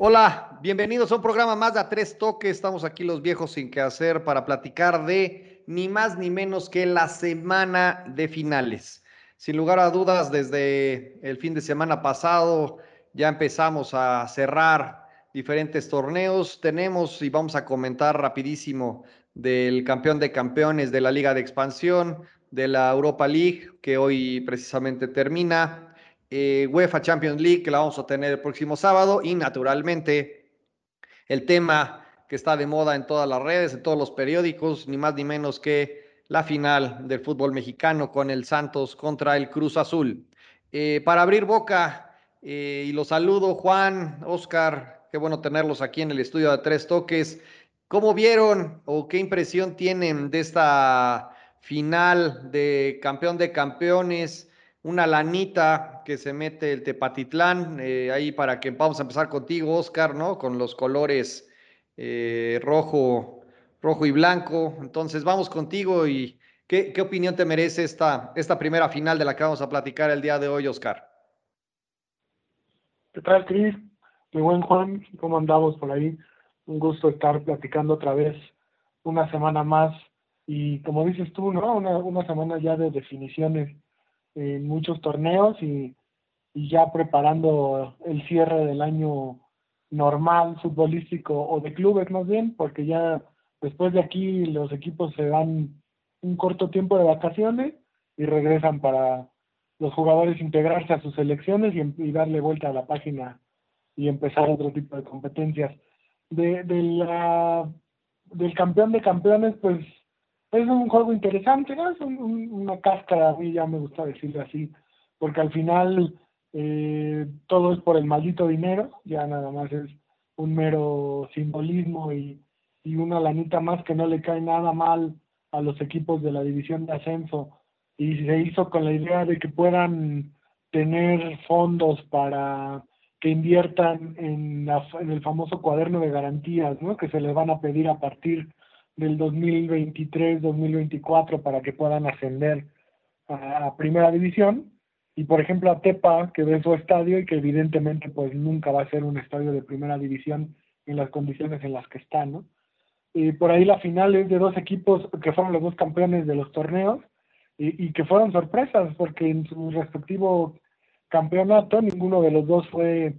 Hola, bienvenidos a un programa más de Tres Toques. Estamos aquí los viejos sin qué hacer para platicar de ni más ni menos que la semana de finales. Sin lugar a dudas, desde el fin de semana pasado ya empezamos a cerrar diferentes torneos. Tenemos y vamos a comentar rapidísimo del campeón de campeones de la Liga de Expansión, de la Europa League, que hoy precisamente termina, eh, UEFA Champions League, que la vamos a tener el próximo sábado, y naturalmente el tema que está de moda en todas las redes, en todos los periódicos, ni más ni menos que la final del fútbol mexicano con el Santos contra el Cruz Azul. Eh, para abrir boca, eh, y los saludo, Juan, Oscar, qué bueno tenerlos aquí en el estudio de Tres Toques. ¿Cómo vieron o qué impresión tienen de esta final de campeón de campeones? Una lanita que se mete el Tepatitlán, eh, ahí para que vamos a empezar contigo, Oscar, ¿no? Con los colores eh, rojo, rojo y blanco. Entonces vamos contigo y ¿qué, qué opinión te merece esta, esta primera final de la que vamos a platicar el día de hoy, Oscar? ¿Qué tal, Cris? Mi buen Juan, ¿cómo andamos por ahí? un gusto estar platicando otra vez una semana más y como dices tú, ¿no? Una, una semana ya de definiciones en muchos torneos y, y ya preparando el cierre del año normal futbolístico o de clubes más bien, porque ya después de aquí los equipos se dan un corto tiempo de vacaciones y regresan para los jugadores integrarse a sus selecciones y, y darle vuelta a la página y empezar otro tipo de competencias. De, de la, del campeón de campeones, pues es un juego interesante, ¿no? es una cáscara, a mí ya me gusta decirlo así, porque al final eh, todo es por el maldito dinero, ya nada más es un mero simbolismo y, y una lanita más que no le cae nada mal a los equipos de la división de ascenso y se hizo con la idea de que puedan tener fondos para que inviertan en, en el famoso cuaderno de garantías, ¿no? Que se les van a pedir a partir del 2023-2024 para que puedan ascender a, primera división. Y por ejemplo a Tepa, que ve su estadio y que evidentemente pues nunca va a ser un estadio de primera división en las condiciones en las que está, ¿no? Y por ahí la final es de dos equipos que fueron los dos campeones de los torneos y, y que fueron sorpresas porque en su respectivo campeonato, ninguno de los dos fue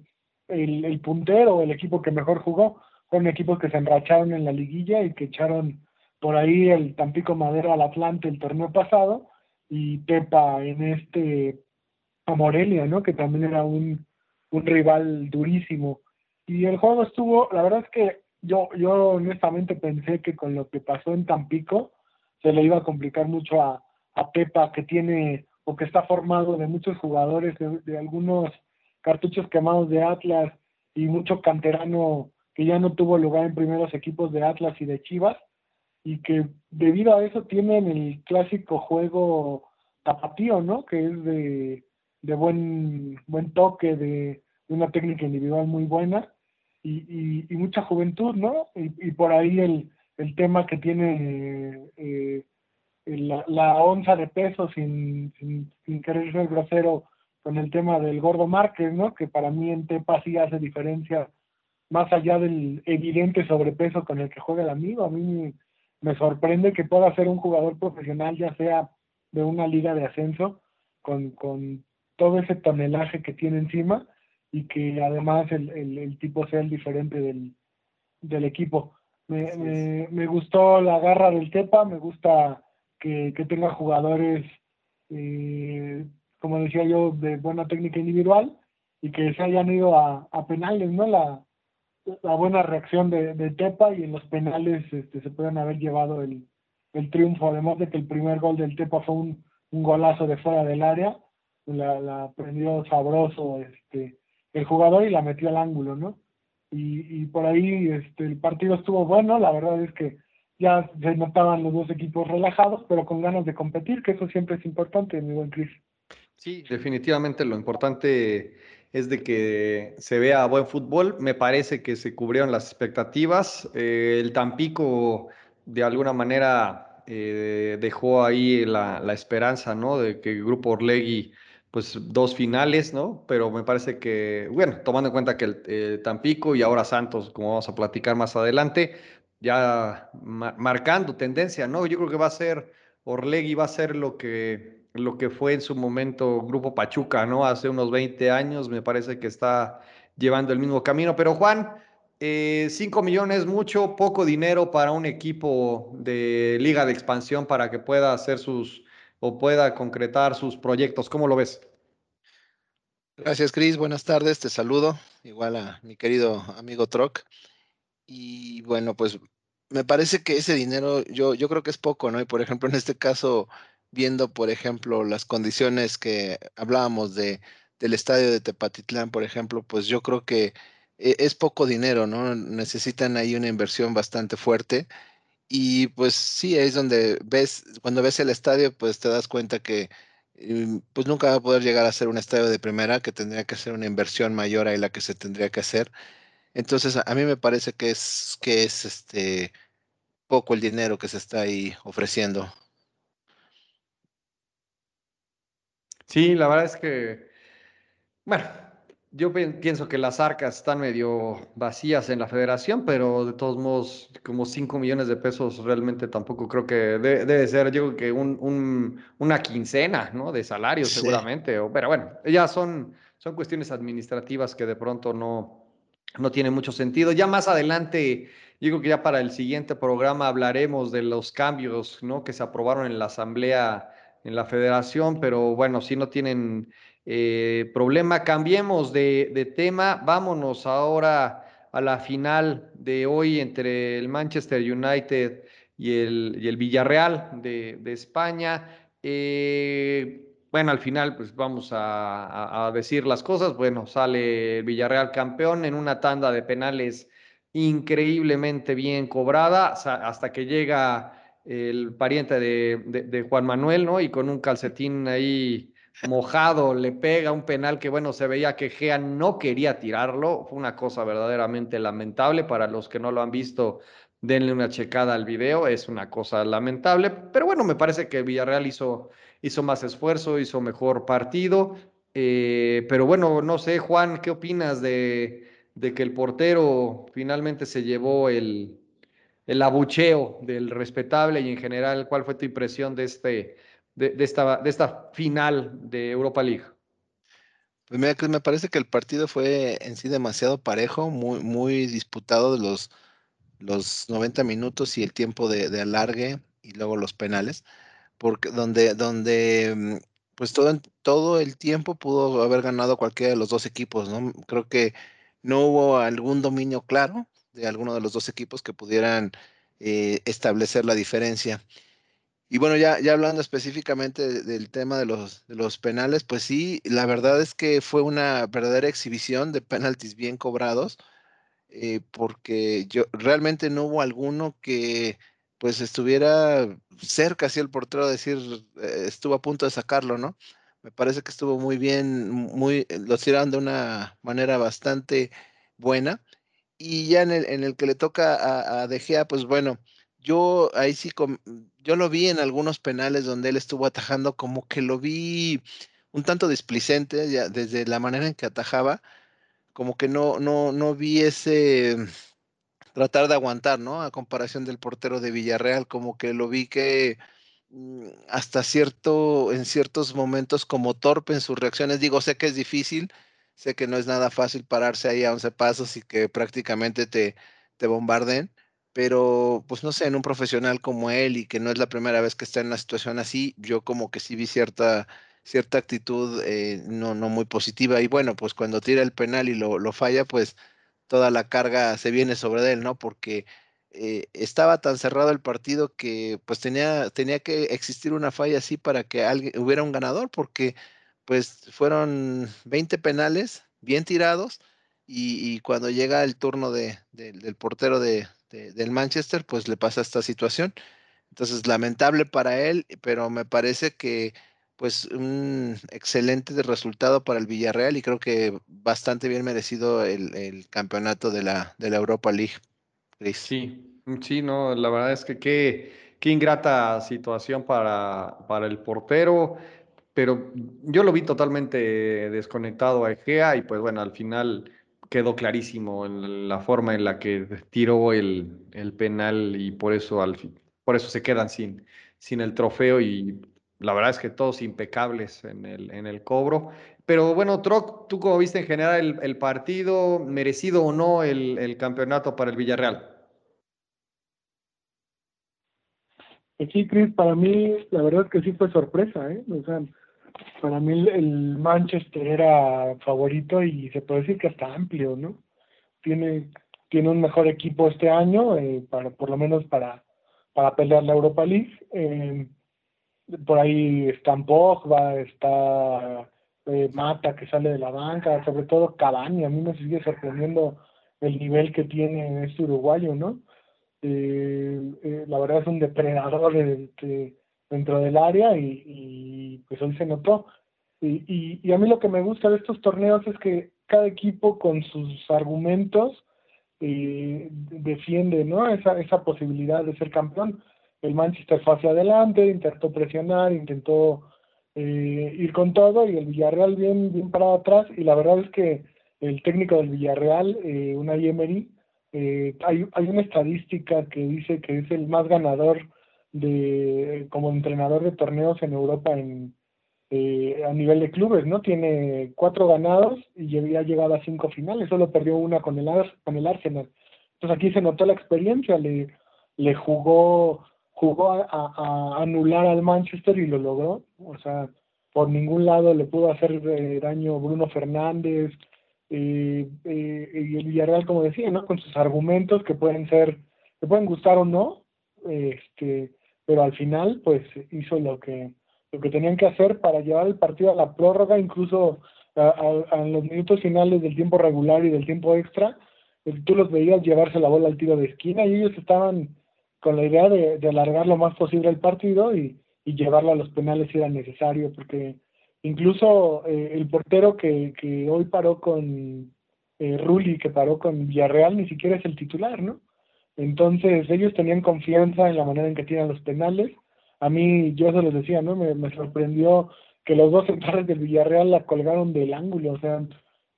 el, el puntero el equipo que mejor jugó. Fueron equipos que se enracharon en la liguilla y que echaron por ahí el Tampico Madero al Atlante el torneo pasado y Tepa en este a Morelia, ¿no? Que también era un, un rival durísimo. Y el juego estuvo, la verdad es que yo, yo honestamente pensé que con lo que pasó en Tampico se le iba a complicar mucho a, a Tepa, que tiene que está formado de muchos jugadores, de, algunos cartuchos quemados de Atlas y mucho canterano que ya no tuvo lugar en primeros equipos de Atlas y de Chivas y que debido a eso tienen el clásico juego tapatío, ¿no? Que es de, de buen, buen toque, de, una técnica individual muy buena y, y, mucha juventud, ¿no? Y, por ahí el, el tema que tiene eh, la, la onza de peso sin, sin, querer ser grosero con el tema del gordo Márquez, ¿no? Que para mí en Tepa sí hace diferencia más allá del evidente sobrepeso con el que juega el amigo. A mí me, sorprende que pueda ser un jugador profesional, ya sea de una liga de ascenso, con, con todo ese tonelaje que tiene encima y que además el, el, el tipo sea el diferente del, del equipo. Me, me, me, gustó la garra del Tepa, me gusta que, que tenga jugadores, eh, como decía yo, de buena técnica individual y que se hayan ido a, a penales, ¿no? La, la buena reacción de, de, Tepa y en los penales este, se pueden haber llevado el, el triunfo, además de que el primer gol del Tepa fue un, un golazo de fuera del área, la, la prendió sabroso este, el jugador y la metió al ángulo, ¿no? Y, y por ahí este, el partido estuvo bueno, la verdad es que ya se notaban los dos equipos relajados, pero con ganas de competir, que eso siempre es importante, mi buen Cris. Sí, definitivamente lo importante es de que se vea buen fútbol. Me parece que se cubrieron las expectativas. Eh, el Tampico, de alguna manera, eh, dejó ahí la, esperanza, ¿no? De que el grupo Orlegui pues dos finales, ¿no? Pero me parece que, bueno, tomando en cuenta que el eh, Tampico y ahora Santos, como vamos a platicar más adelante, ya marcando tendencia, ¿no? Yo creo que va a ser, Orlegui va a ser lo que, lo que fue en su momento Grupo Pachuca, ¿no? Hace unos 20 años, me parece que está llevando el mismo camino. Pero Juan, 5 eh, millones, mucho, poco dinero para un equipo de liga de expansión para que pueda hacer sus o pueda concretar sus proyectos. ¿Cómo lo ves? Gracias, Cris. Buenas tardes. Te saludo. Igual a mi querido amigo Troc. Y bueno, pues me parece que ese dinero, yo, yo creo que es poco, ¿no? Y por ejemplo, en este caso, viendo, por ejemplo, las condiciones que hablábamos de, del estadio de Tepatitlán, por ejemplo, pues yo creo que e, es poco dinero, ¿no? Necesitan ahí una inversión bastante fuerte. Y pues sí, es donde ves, cuando ves el estadio, pues te das cuenta que mm, pues nunca va a poder llegar a ser un estadio de primera, que tendría que ser una inversión mayor a la que se tendría que hacer. Entonces, a mí me parece que es, que es este poco el dinero que se está ahí ofreciendo. Sí, la verdad es que, bueno, yo pienso que las arcas están medio vacías en la federación, pero de todos modos, como 5 millones de pesos realmente tampoco creo que debe ser, yo creo que un, una quincena, ¿no? De salario seguramente, pero bueno, ya son, son cuestiones administrativas que de pronto no, no tienen mucho sentido. Ya más adelante, creo que ya para el siguiente programa hablaremos de los cambios, ¿no? Que se aprobaron en la asamblea, en la federación, pero bueno, si no tienen eh, problema. Cambiemos de, tema, vámonos ahora a la final de hoy entre el Manchester United y el, Villarreal de, España. Eh, bueno, al final, pues vamos a, decir las cosas. Bueno, sale Villarreal campeón en una tanda de penales increíblemente bien cobrada hasta que llega el pariente de, de, Juan Manuel, ¿no? Y con un calcetín ahí mojado, le pega un penal que, bueno, se veía que Gea no quería tirarlo. Fue una cosa verdaderamente lamentable. Para los que no lo han visto, denle una checada al video. Es una cosa lamentable. Pero bueno, me parece que Villarreal hizo, más esfuerzo, hizo mejor partido. Eh, pero bueno, no sé, Juan, ¿qué opinas de, de que el portero finalmente se llevó el, el abucheo del respetable y en general, ¿cuál fue tu impresión de este? de, esta, de esta final de Europa League? Pues mira, me parece que el partido fue en sí demasiado parejo, muy, muy disputado de los, los 90 minutos y el tiempo de, alargue y luego los penales, porque donde, donde mm, pues todo, todo el tiempo pudo haber ganado cualquiera de los dos equipos, ¿no? Creo que no hubo algún dominio claro de alguno de los dos equipos que pudieran eh, establecer la diferencia. Y bueno, ya, ya hablando específicamente del tema de los, de los penales, pues sí, la verdad es que fue una verdadera exhibición de penaltis bien cobrados, eh, porque yo realmente no hubo alguno que pues estuviera cerca, así el portero decir, eh, estuvo a punto de sacarlo, ¿no? Me parece que estuvo muy bien, muy, lo tiraron de una manera bastante buena. Y ya en el, en el que le toca a, De Gea, pues bueno, yo ahí sí, yo lo vi en algunos penales donde él estuvo atajando, como que lo vi un tanto displicente, ya desde la manera en que atajaba, como que no, no, no vi ese tratar de aguantar, ¿no? A comparación del portero de Villarreal, como que lo vi que mm, hasta cierto, en ciertos momentos como torpe en sus reacciones. Digo, sé que es difícil, sé que no es nada fácil pararse ahí a 11 pasos y que prácticamente te, te bombarden, pero pues no sé, en un profesional como él y que no es la primera vez que está en una situación así, yo como que sí vi cierta, cierta actitud eh, no, no muy positiva y bueno, pues cuando tira el penal y lo, lo falla, pues toda la carga se viene sobre él, ¿no? Porque eh, estaba tan cerrado el partido que pues tenía, tenía que existir una falla así para que alguien, hubiera un ganador, porque pues fueron 20 penales bien tirados y, cuando llega el turno de, del portero de, del Manchester, pues le pasa esta situación. Entonces, lamentable para él, pero me parece que pues un excelente resultado para el Villarreal y creo que bastante bien merecido el, campeonato de la, Europa League. Sí, sí, no, la verdad es que qué, qué ingrata situación para, para el portero pero yo lo vi totalmente desconectado a Egea y pues bueno, al final quedó clarísimo en la forma en la que tiró el, el penal y por eso, al, por eso se quedan sin, sin el trofeo y la verdad es que todos impecables en el, en el cobro. Pero bueno, Troc, ¿tú cómo viste en general el, el partido? ¿Merecido o no el, el, campeonato para el Villarreal? Pues sí, Chris, para mí la verdad es que sí fue sorpresa, ¿eh? O sea, para mí el Manchester era favorito y se puede decir que está amplio, ¿no? Tiene, tiene un mejor equipo este año, eh, para, por lo menos para, para pelear la Europa League. Eh, por ahí está Pogba, está eh, Mata que sale de la banca, sobre todo Cavani, a mí me sigue sorprendiendo el nivel que tiene este uruguayo, ¿no? Eh, la verdad es un depredador dentro del área y, pues hoy se notó. Y, y, a mí lo que me gusta de estos torneos es que cada equipo con sus argumentos defiende ¿no? esa, esa posibilidad de ser campeón el Manchester fue hacia adelante, intentó presionar, intentó eh, ir con todo y el Villarreal bien, bien parado atrás y la verdad es que el técnico del Villarreal, eh, una Emery, eh, hay, hay una estadística que dice que es el más ganador de como entrenador de torneos en Europa en eh, a nivel de clubes, ¿no? Tiene cuatro ganados y ya ha llegado a cinco finales, solo perdió una con el, con el Arsenal. Entonces aquí se notó la experiencia, le, le jugó jugó a, anular al Manchester y lo logró. O sea, por ningún lado le pudo hacer eh, daño Bruno Fernández eh, eh, y el Villarreal, como decía, ¿no? Con sus argumentos que pueden ser, que pueden gustar o no, este, pero al final, pues hizo lo que lo que tenían que hacer para llevar el partido a la prórroga, incluso a, los minutos finales del tiempo regular y del tiempo extra, tú los veías llevarse la bola al tiro de esquina y ellos estaban con la idea de, alargar lo más posible el partido y, y, llevarlo a los penales si era necesario, porque incluso eh, el portero que, que, hoy paró con eh, Rulli, que paró con Villarreal, ni siquiera es el titular, ¿no? Entonces ellos tenían confianza en la manera en que tiran los penales. A mí, yo se los decía, ¿no? Me, sorprendió que los dos centrales del Villarreal la colgaron del ángulo, o sea,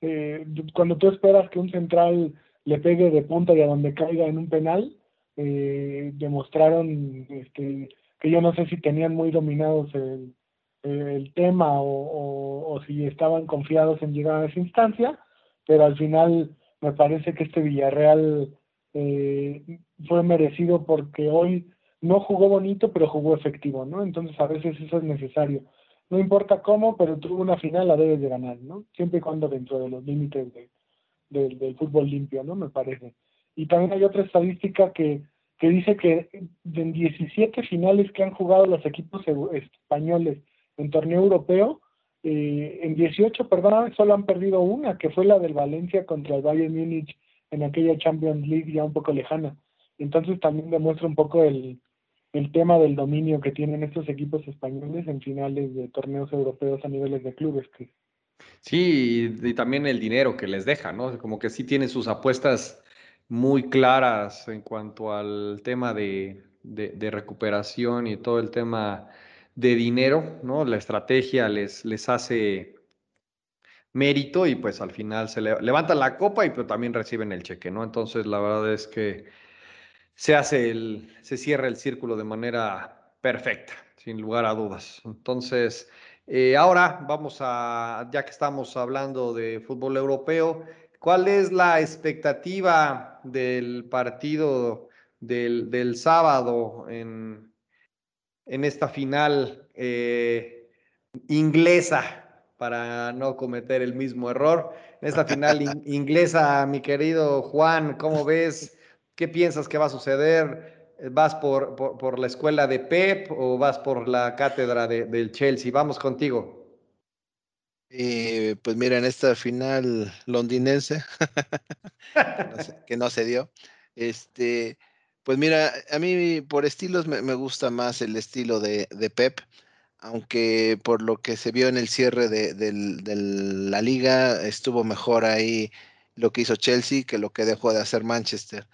eh, cuando tú esperas que un central le pegue de punta y a donde caiga en un penal, eh, demostraron este, que yo no sé si tenían muy dominados el, el tema o, o, si estaban confiados en llegar a esa instancia, pero al final me parece que este Villarreal eh, fue merecido porque hoy no jugó bonito, pero jugó efectivo, ¿no? Entonces a veces eso es necesario. No importa cómo, pero tuvo una final, la debes de ganar, ¿no? Siempre y cuando dentro de los límites de, del fútbol limpio, ¿no? Me parece. Y también hay otra estadística que, que dice que en 17 finales que han jugado los equipos españoles en torneo europeo, eh, en 18, perdón, solo han perdido una, que fue la del Valencia contra el Bayern Múnich en aquella Champions League ya un poco lejana. Entonces también demuestra un poco el, el tema del dominio que tienen estos equipos españoles en finales de torneos europeos a niveles de clubes. Sí, y, también el dinero que les deja, ¿no? Como que sí tienen sus apuestas muy claras en cuanto al tema de, de, recuperación y todo el tema de dinero, ¿no? La estrategia les, les hace mérito y pues al final se levantan la copa y pero también reciben el cheque, ¿no? Entonces la verdad es que se hace el, se cierra el círculo de manera perfecta, sin lugar a dudas. Entonces, eh, ahora vamos a, ya que estamos hablando de fútbol europeo, ¿Cuál es la expectativa del partido del, sábado en, en, esta final eh, inglesa para no cometer el mismo error? En esta final inglesa, mi querido Juan, ¿cómo ves? ¿Qué piensas que va a suceder? ¿Vas por, por, la escuela de Pep o vas por la cátedra de, del Chelsea? Vamos contigo. Eh, pues mira, en esta final londinense, que, no se, dio, este, pues mira, a mí por estilos me, gusta más el estilo de, Pep, aunque por lo que se vio en el cierre de, la liga, estuvo mejor ahí lo que hizo Chelsea que lo que dejó de hacer Manchester.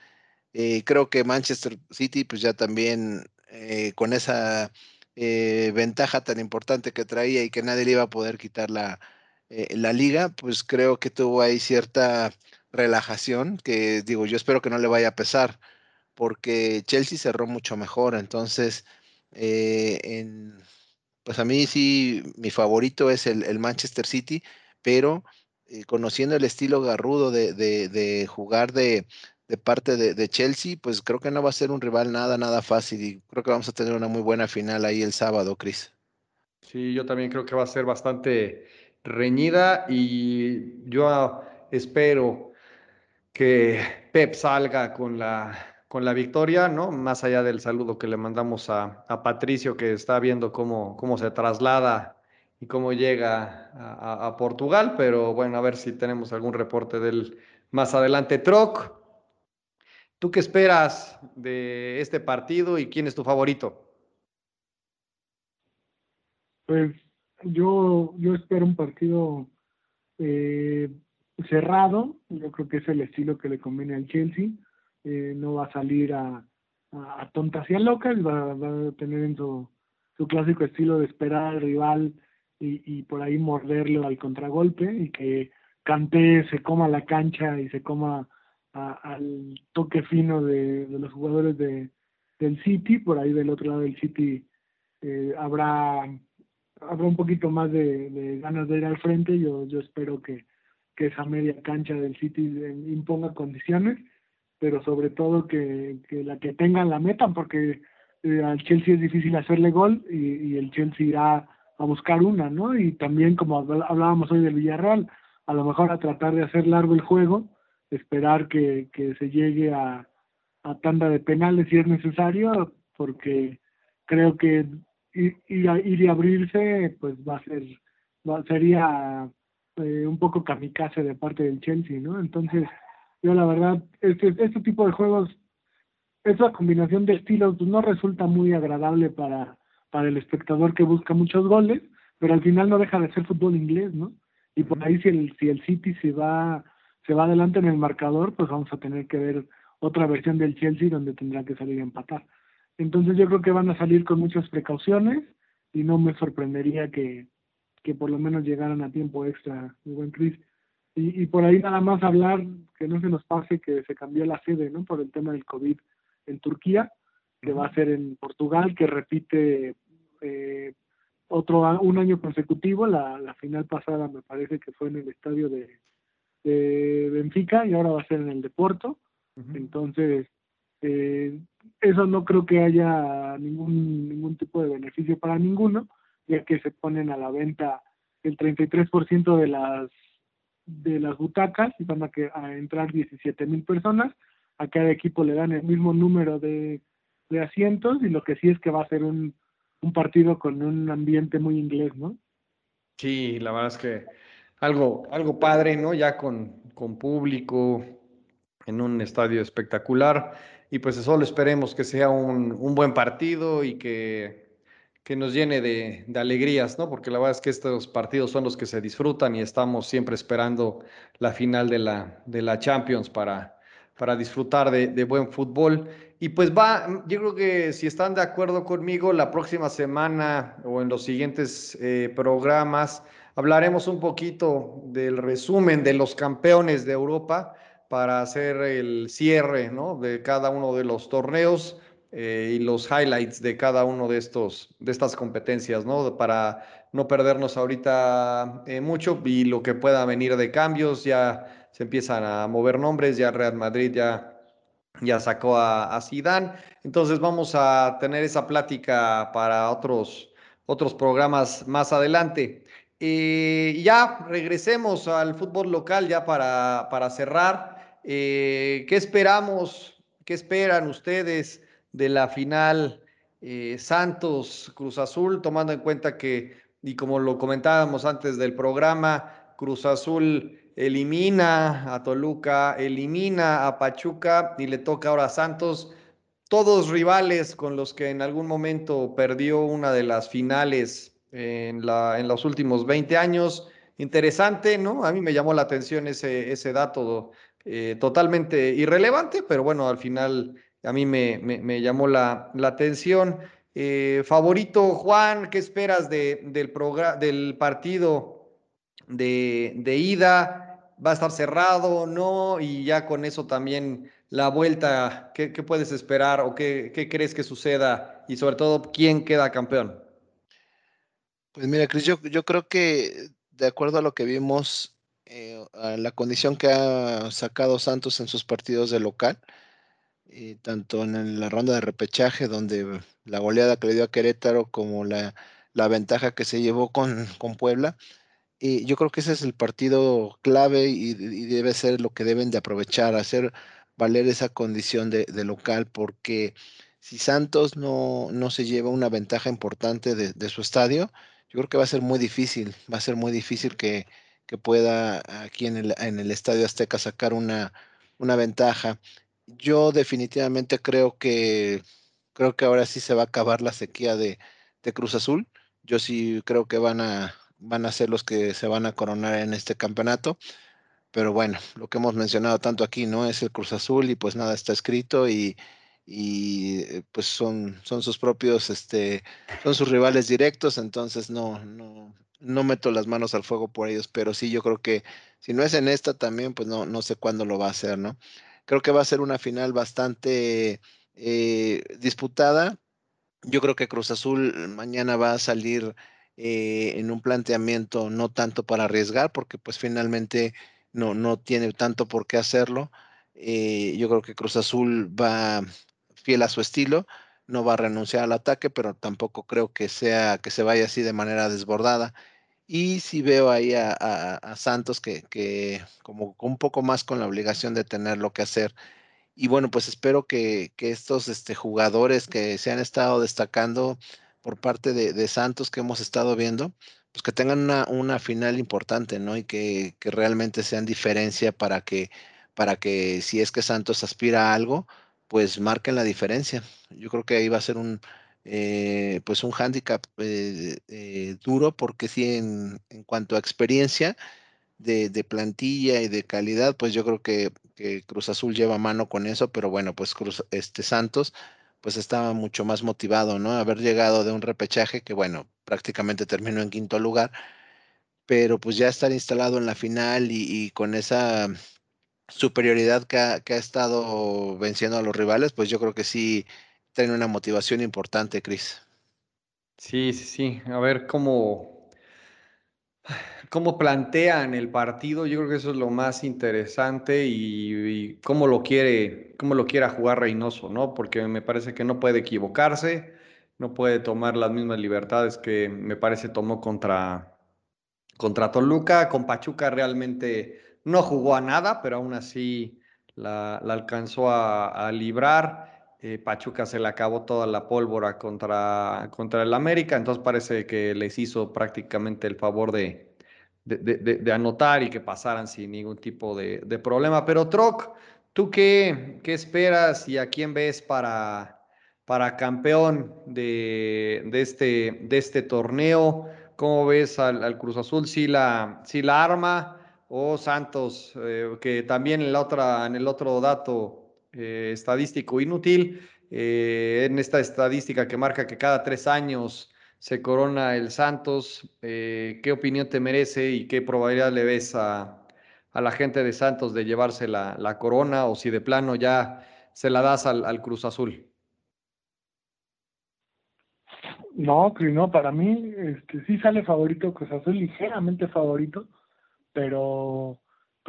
Eh, creo que Manchester City, pues ya también eh, con esa eh, ventaja tan importante que traía y que nadie le iba a poder quitar la, eh, la liga, pues creo que tuvo ahí cierta relajación que digo, yo espero que no le vaya a pesar porque Chelsea cerró mucho mejor, entonces en, pues a mí sí, mi favorito es el, Manchester City, pero eh, conociendo el estilo garrudo de, jugar de, parte de, Chelsea, pues creo que no va a ser un rival nada, nada fácil y creo que vamos a tener una muy buena final ahí el sábado, Chris. Sí, yo también creo que va a ser bastante reñida y yo espero que Pep salga con la con la victoria, ¿no? Más allá del saludo que le mandamos a, Patricio, que está viendo cómo, cómo se traslada y cómo llega a, Portugal, pero bueno, a ver si tenemos algún reporte del más adelante. Troc, ¿tú qué esperas de este partido y quién es tu favorito? Pues yo, yo espero un partido eh, cerrado, yo creo que es el estilo que le conviene al Chelsea eh, no va a salir a, a, tontas y a locas, va, a tener en su, su clásico estilo de esperar al rival y, y por ahí morderlo al contragolpe y que Canté se coma la cancha y se coma al toque fino de, los jugadores de, del City, por ahí del otro lado del City eh, habrá habrá un poquito más de, de, ganas de ir al frente, yo, yo espero que, que esa media cancha del City imponga condiciones pero sobre todo que, la que tengan la meta, porque eh, al Chelsea es difícil hacerle gol y, el Chelsea irá a buscar una, ¿no? Y también, como hablábamos hoy del Villarreal, a lo mejor a tratar de hacer largo el juego, esperar que, se llegue a, tanda de penales si es necesario, porque creo que ir, ir, y abrirse, pues va a ser, sería eh, un poco kamikaze de parte del Chelsea, ¿no? Entonces, yo la verdad, este, este tipo de juegos, esa combinación de estilos pues, no resulta muy agradable para, para el espectador que busca muchos goles, pero al final no deja de ser fútbol inglés, ¿no? Y por ahí si el, si el City se va, se va adelante en el marcador, pues vamos a tener que ver otra versión del Chelsea donde tendrá que salir a empatar. Entonces yo creo que van a salir con muchas precauciones y no me sorprendería que, que por lo menos llegaran a tiempo extra, mi buen Chris. Y, por ahí nada más hablar, que no se nos pase que se cambió la sede, ¿no? Por el tema del COVID en Turquía, que va a ser en Portugal, que repite eh, otro un año consecutivo. La, final pasada me parece que fue en el estadio de, Benfica y ahora va a ser en el de Porto. Entonces, eh, eso no creo que haya ningún, ningún tipo de beneficio para ninguno, ya que se ponen a la venta el 33% de las de las butacas y van a, que, a entrar 17 mil personas. A cada equipo le dan el mismo número de, asientos y lo que sí es que va a ser un, partido con un ambiente muy inglés, ¿no? Sí, la verdad es que algo, algo padre, ¿no? Ya con, con público en un estadio espectacular y pues solo esperemos que sea un, un buen partido y que que nos llene de, alegrías, ¿no? Porque la verdad es que estos partidos son los que se disfrutan y estamos siempre esperando la final de la, de la Champions para, para disfrutar de, buen fútbol. Y pues va, yo creo que si están de acuerdo conmigo, la próxima semana o en los siguientes eh, programas hablaremos un poquito del resumen de los campeones de Europa para hacer el cierre, ¿no? De cada uno de los torneos eh, y los highlights de cada uno de estos de estas competencias, ¿no? Para no perdernos ahorita eh, mucho y lo que pueda venir de cambios, ya se empiezan a mover nombres, ya Real Madrid ya, ya sacó a, a Zidane, entonces vamos a tener esa plática para otros, otros programas más adelante. y ya regresemos al fútbol local ya para, para cerrar. Eh, ¿Qué esperamos? ¿Qué esperan ustedes? De la final eh, Santos Cruz Azul, tomando en cuenta que, y como lo comentábamos antes del programa, Cruz Azul elimina a Toluca, elimina a Pachuca y le toca ahora a Santos, todos rivales con los que en algún momento perdió una de las finales en, la, en los últimos 20 años. Interesante, ¿no? A mí me llamó la atención ese, ese dato eh, totalmente irrelevante, pero bueno, al final a mí me, llamó la, atención. Eh, favorito, Juan, ¿qué esperas de, del, del partido de, de ida? ¿Va a estar cerrado o no? Y ya con eso también la vuelta, ¿qué, qué puedes esperar o qué, qué, crees que suceda? Y sobre todo, ¿quién queda campeón? Pues mira, Cris, yo, yo creo que de acuerdo a lo que vimos, eh, a la condición que ha sacado Santos en sus partidos de local, y tanto en la ronda de repechaje, donde la goleada que le dio a Querétaro, como la, la ventaja que se llevó con, con Puebla, y yo creo que ese es el partido clave y, y, debe ser lo que deben de aprovechar, hacer valer esa condición de, de local, porque si Santos no, no, se lleva una ventaja importante de, de, su estadio, yo creo que va a ser muy difícil, va a ser muy difícil que, que pueda aquí en el, en el Estadio Azteca sacar una, una ventaja. Yo definitivamente creo que creo que ahora sí se va a acabar la sequía de, Cruz Azul. Yo sí creo que van a, van a ser los que se van a coronar en este campeonato. Pero bueno, lo que hemos mencionado tanto aquí, ¿no? Es el Cruz Azul y pues nada está escrito y, y eh, pues son, son sus propios, este, son sus rivales directos, entonces no, no, no meto las manos al fuego por ellos, pero sí yo creo que si no es en esta también, pues no, no sé cuándo lo va a hacer, ¿no? Creo que va a ser una final bastante eh, disputada. Yo creo que Cruz Azul mañana va a salir eh, en un planteamiento no tanto para arriesgar, porque pues finalmente no, no tiene tanto por qué hacerlo. Eh, yo creo que Cruz Azul va fiel a su estilo, no va a renunciar al ataque, pero tampoco creo que sea que se vaya así de manera desbordada. Y si veo ahí a, a, a Santos que, que, como un poco más con la obligación de tener lo que hacer. Y bueno, pues espero que, que estos este, jugadores que se han estado destacando por parte de, de, Santos que hemos estado viendo, pues que tengan una, una final importante, ¿no? Y que, que, realmente sean diferencia para que, para que si es que Santos aspira a algo, pues marquen la diferencia. Yo creo que ahí va a ser un, eh, pues un hándicap eh, eh, duro porque sí, en, cuanto a experiencia de, plantilla y de calidad, pues yo creo que, Cruz Azul lleva mano con eso, pero bueno, pues Cruz, este Santos pues estaba mucho más motivado, ¿no? Haber llegado de un repechaje que, bueno, prácticamente terminó en quinto lugar, pero pues ya estar instalado en la final y, y con esa superioridad que ha, que ha, estado venciendo a los rivales, pues yo creo que sí tiene una motivación importante, Cris. Sí, sí, sí. A ver cómo, cómo plantean el partido. Yo creo que eso es lo más interesante y, cómo lo quiere, cómo lo quiera jugar Reynoso, ¿no? Porque me parece que no puede equivocarse, no puede tomar las mismas libertades que me parece tomó contra, contra Toluca. Con Pachuca realmente no jugó a nada, pero aún así la, alcanzó a librar. Eh, Pachuca se le acabó toda la pólvora contra, contra el América, entonces parece que les hizo prácticamente el favor de, de, de, de anotar y que pasaran sin ningún tipo de, problema. Pero Troc, ¿tú qué, qué, esperas y a quién ves para, para campeón de, este, de este torneo? ¿Cómo ves al, al Cruz Azul? ¿Si la, si la arma? o Santos, eh, que también en, la otra, en el otro dato eh, estadístico inútil, eh, en esta estadística que marca que cada tres años se corona el Santos, eh, ¿qué opinión te merece y qué probabilidad le ves a, a la gente de Santos de llevarse la, la, corona o si de plano ya se la das al, al Cruz Azul? No, no, para mí este, sí sale favorito Cruz Azul, ligeramente favorito pero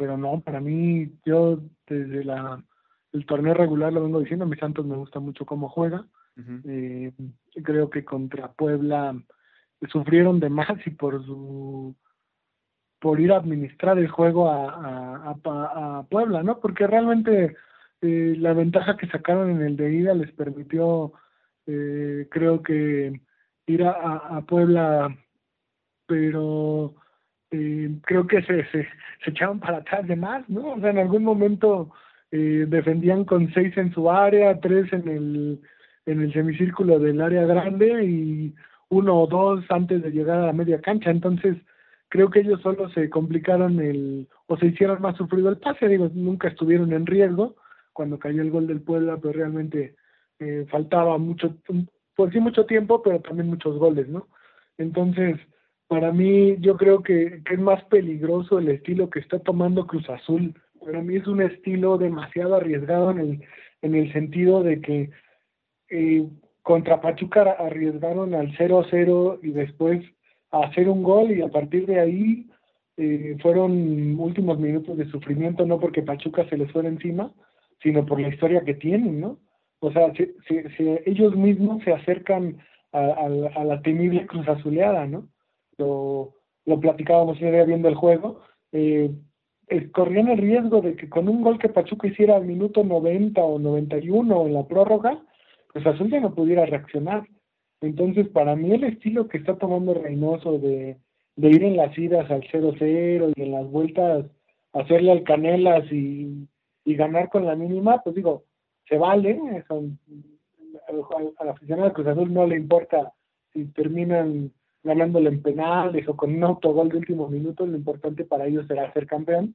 pero no, para mí, yo desde la el torneo regular lo vengo diciendo, a mi Santos me gusta mucho cómo juega. Uh -huh. eh, creo que contra Puebla sufrieron de más y por su por ir a administrar el juego a, a, a, a Puebla, ¿no? Porque realmente eh, la ventaja que sacaron en el de ida les permitió, eh, creo que, ir a, a Puebla, pero eh, creo que se, se, se, echaban para atrás de más, ¿no? O sea, en algún momento eh, defendían con seis en su área, tres en el, en el semicírculo del área grande y uno o dos antes de llegar a la media cancha. Entonces, creo que ellos solo se complicaron el, o se hicieron más sufrido el pase, digo, nunca estuvieron en riesgo cuando cayó el gol del Puebla, pero realmente eh, faltaba mucho, por sí mucho tiempo, pero también muchos goles, ¿no? Entonces, para mí, yo creo que, es más peligroso el estilo que está tomando Cruz Azul. Para mí es un estilo demasiado arriesgado en el, en el sentido de que eh, contra Pachuca arriesgaron al 0-0 y después a hacer un gol y a partir de ahí eh, fueron últimos minutos de sufrimiento, no porque Pachuca se les fuera encima, sino por la historia que tienen, ¿no? O sea, si, ellos mismos se acercan a, la temible cruz azuleada, ¿no? Lo, lo platicábamos día viendo el juego, eh, corrían el riesgo de que con un gol que Pachuca hiciera al minuto 90 o 91 en la prórroga, pues Azul ya no pudiera reaccionar. Entonces, para mí el estilo que está tomando Reynoso de, de ir en las idas al 0-0 y en las vueltas hacerle al Canelas y, y ganar con la mínima, pues digo, se vale, son, al aficionado de Cruz Azul no le importa si terminan ganándole en penales o con un autogol de último minuto, lo importante para ellos será ser campeón,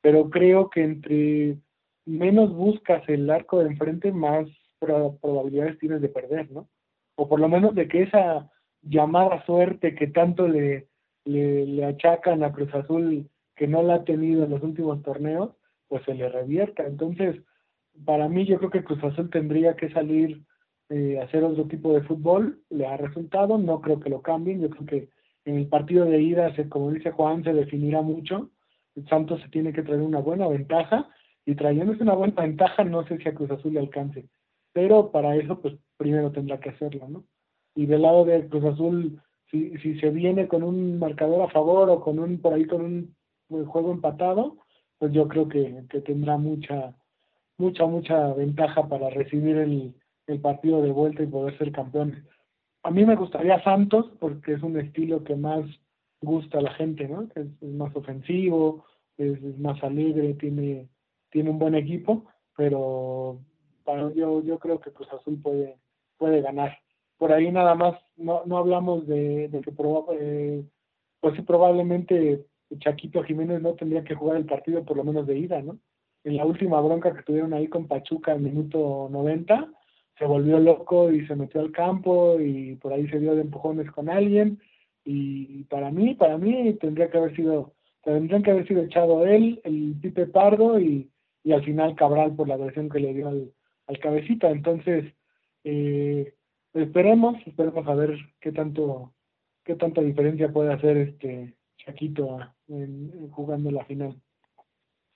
pero creo que entre menos buscas el arco de enfrente, más probabilidades tienes de perder, ¿no? O por lo menos de que esa llamada suerte que tanto le, le, le achacan a Cruz Azul que no la ha tenido en los últimos torneos, pues se le revierta. Entonces, para mí yo creo que Cruz Azul tendría que salir eh, hacer otro tipo de fútbol, le ha resultado, no creo que lo cambien, yo creo que en el partido de ida, se, como dice Juan, se definirá mucho, Santos se tiene que traer una buena ventaja, y trayéndose una buena ventaja no sé si a Cruz Azul le alcance, pero para eso pues primero tendrá que hacerlo, ¿no? Y del lado de Cruz Azul, si, si se viene con un marcador a favor o con un, por ahí con un, un juego empatado, pues yo creo que, que tendrá mucha, mucha, mucha ventaja para recibir el, el partido de vuelta y poder ser campeones. A mí me gustaría Santos porque es un estilo que más gusta a la gente, ¿no? Es, más ofensivo, es, más alegre, tiene, tiene un buen equipo, pero para, yo, yo creo que Cruz Azul puede, puede ganar. Por ahí nada más, no, no hablamos de, de que eh, pues sí, probablemente Chaquito Jiménez no tendría que jugar el partido por lo menos de ida, ¿no? En la última bronca que tuvieron ahí con Pachuca en minuto 90, se volvió loco y se metió al campo y por ahí se dio de empujones con alguien y para mí, para mí tendría que haber sido, tendrían que haber sido echado él, el Pipe Pardo y, y al final Cabral por la agresión que le dio al, al cabecita. Entonces, eh, esperemos, esperemos a ver qué tanto, qué tanta diferencia puede hacer este Chaquito en, jugando la final.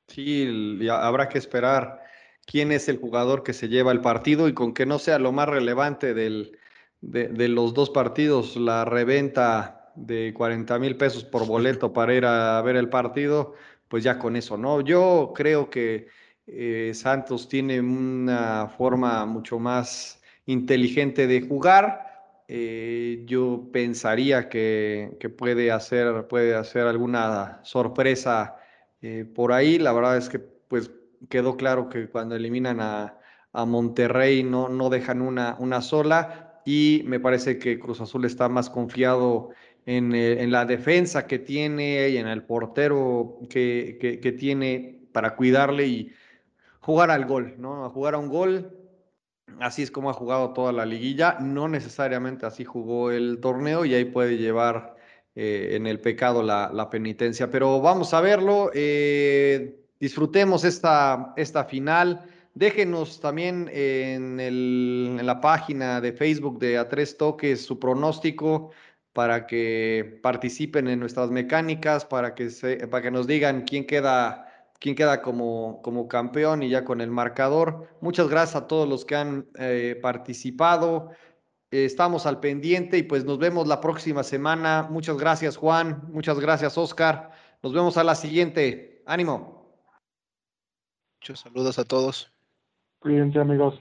Sí, habrá que esperar quién es el jugador que se lleva el partido y con que no sea lo más relevante de, los dos partidos, la reventa de 40 mil pesos por boleto para ir a ver el partido, pues ya con eso, ¿no? Yo creo que eh, Santos tiene una forma mucho más inteligente de jugar eh, yo pensaría que, puede, hacer, puede hacer alguna sorpresa eh, por ahí. La verdad es que pues quedó claro que cuando eliminan a, Monterrey no, no dejan una, una sola y me parece que Cruz Azul está más confiado en, eh, la defensa que tiene y en el portero que, que, tiene para cuidarle y jugar al gol, ¿no? A jugar a un gol Así es como ha jugado toda la liguilla. No necesariamente así jugó el torneo y ahí puede llevar eh, en el pecado la, penitencia. Pero vamos a verlo. Eh, disfrutemos esta, esta final. Déjenos también en, en, la página de Facebook de A Tres Toques su pronóstico para que participen en nuestras mecánicas, para que, se, para que nos digan quién queda quién queda como, como campeón y ya con el marcador. Muchas gracias a todos los que han eh, participado. estamos al pendiente y pues nos vemos la próxima semana. Muchas gracias Juan, muchas gracias Oscar. Nos vemos a la siguiente. Ánimo. Muchos saludos a todos. Cuídense amigos.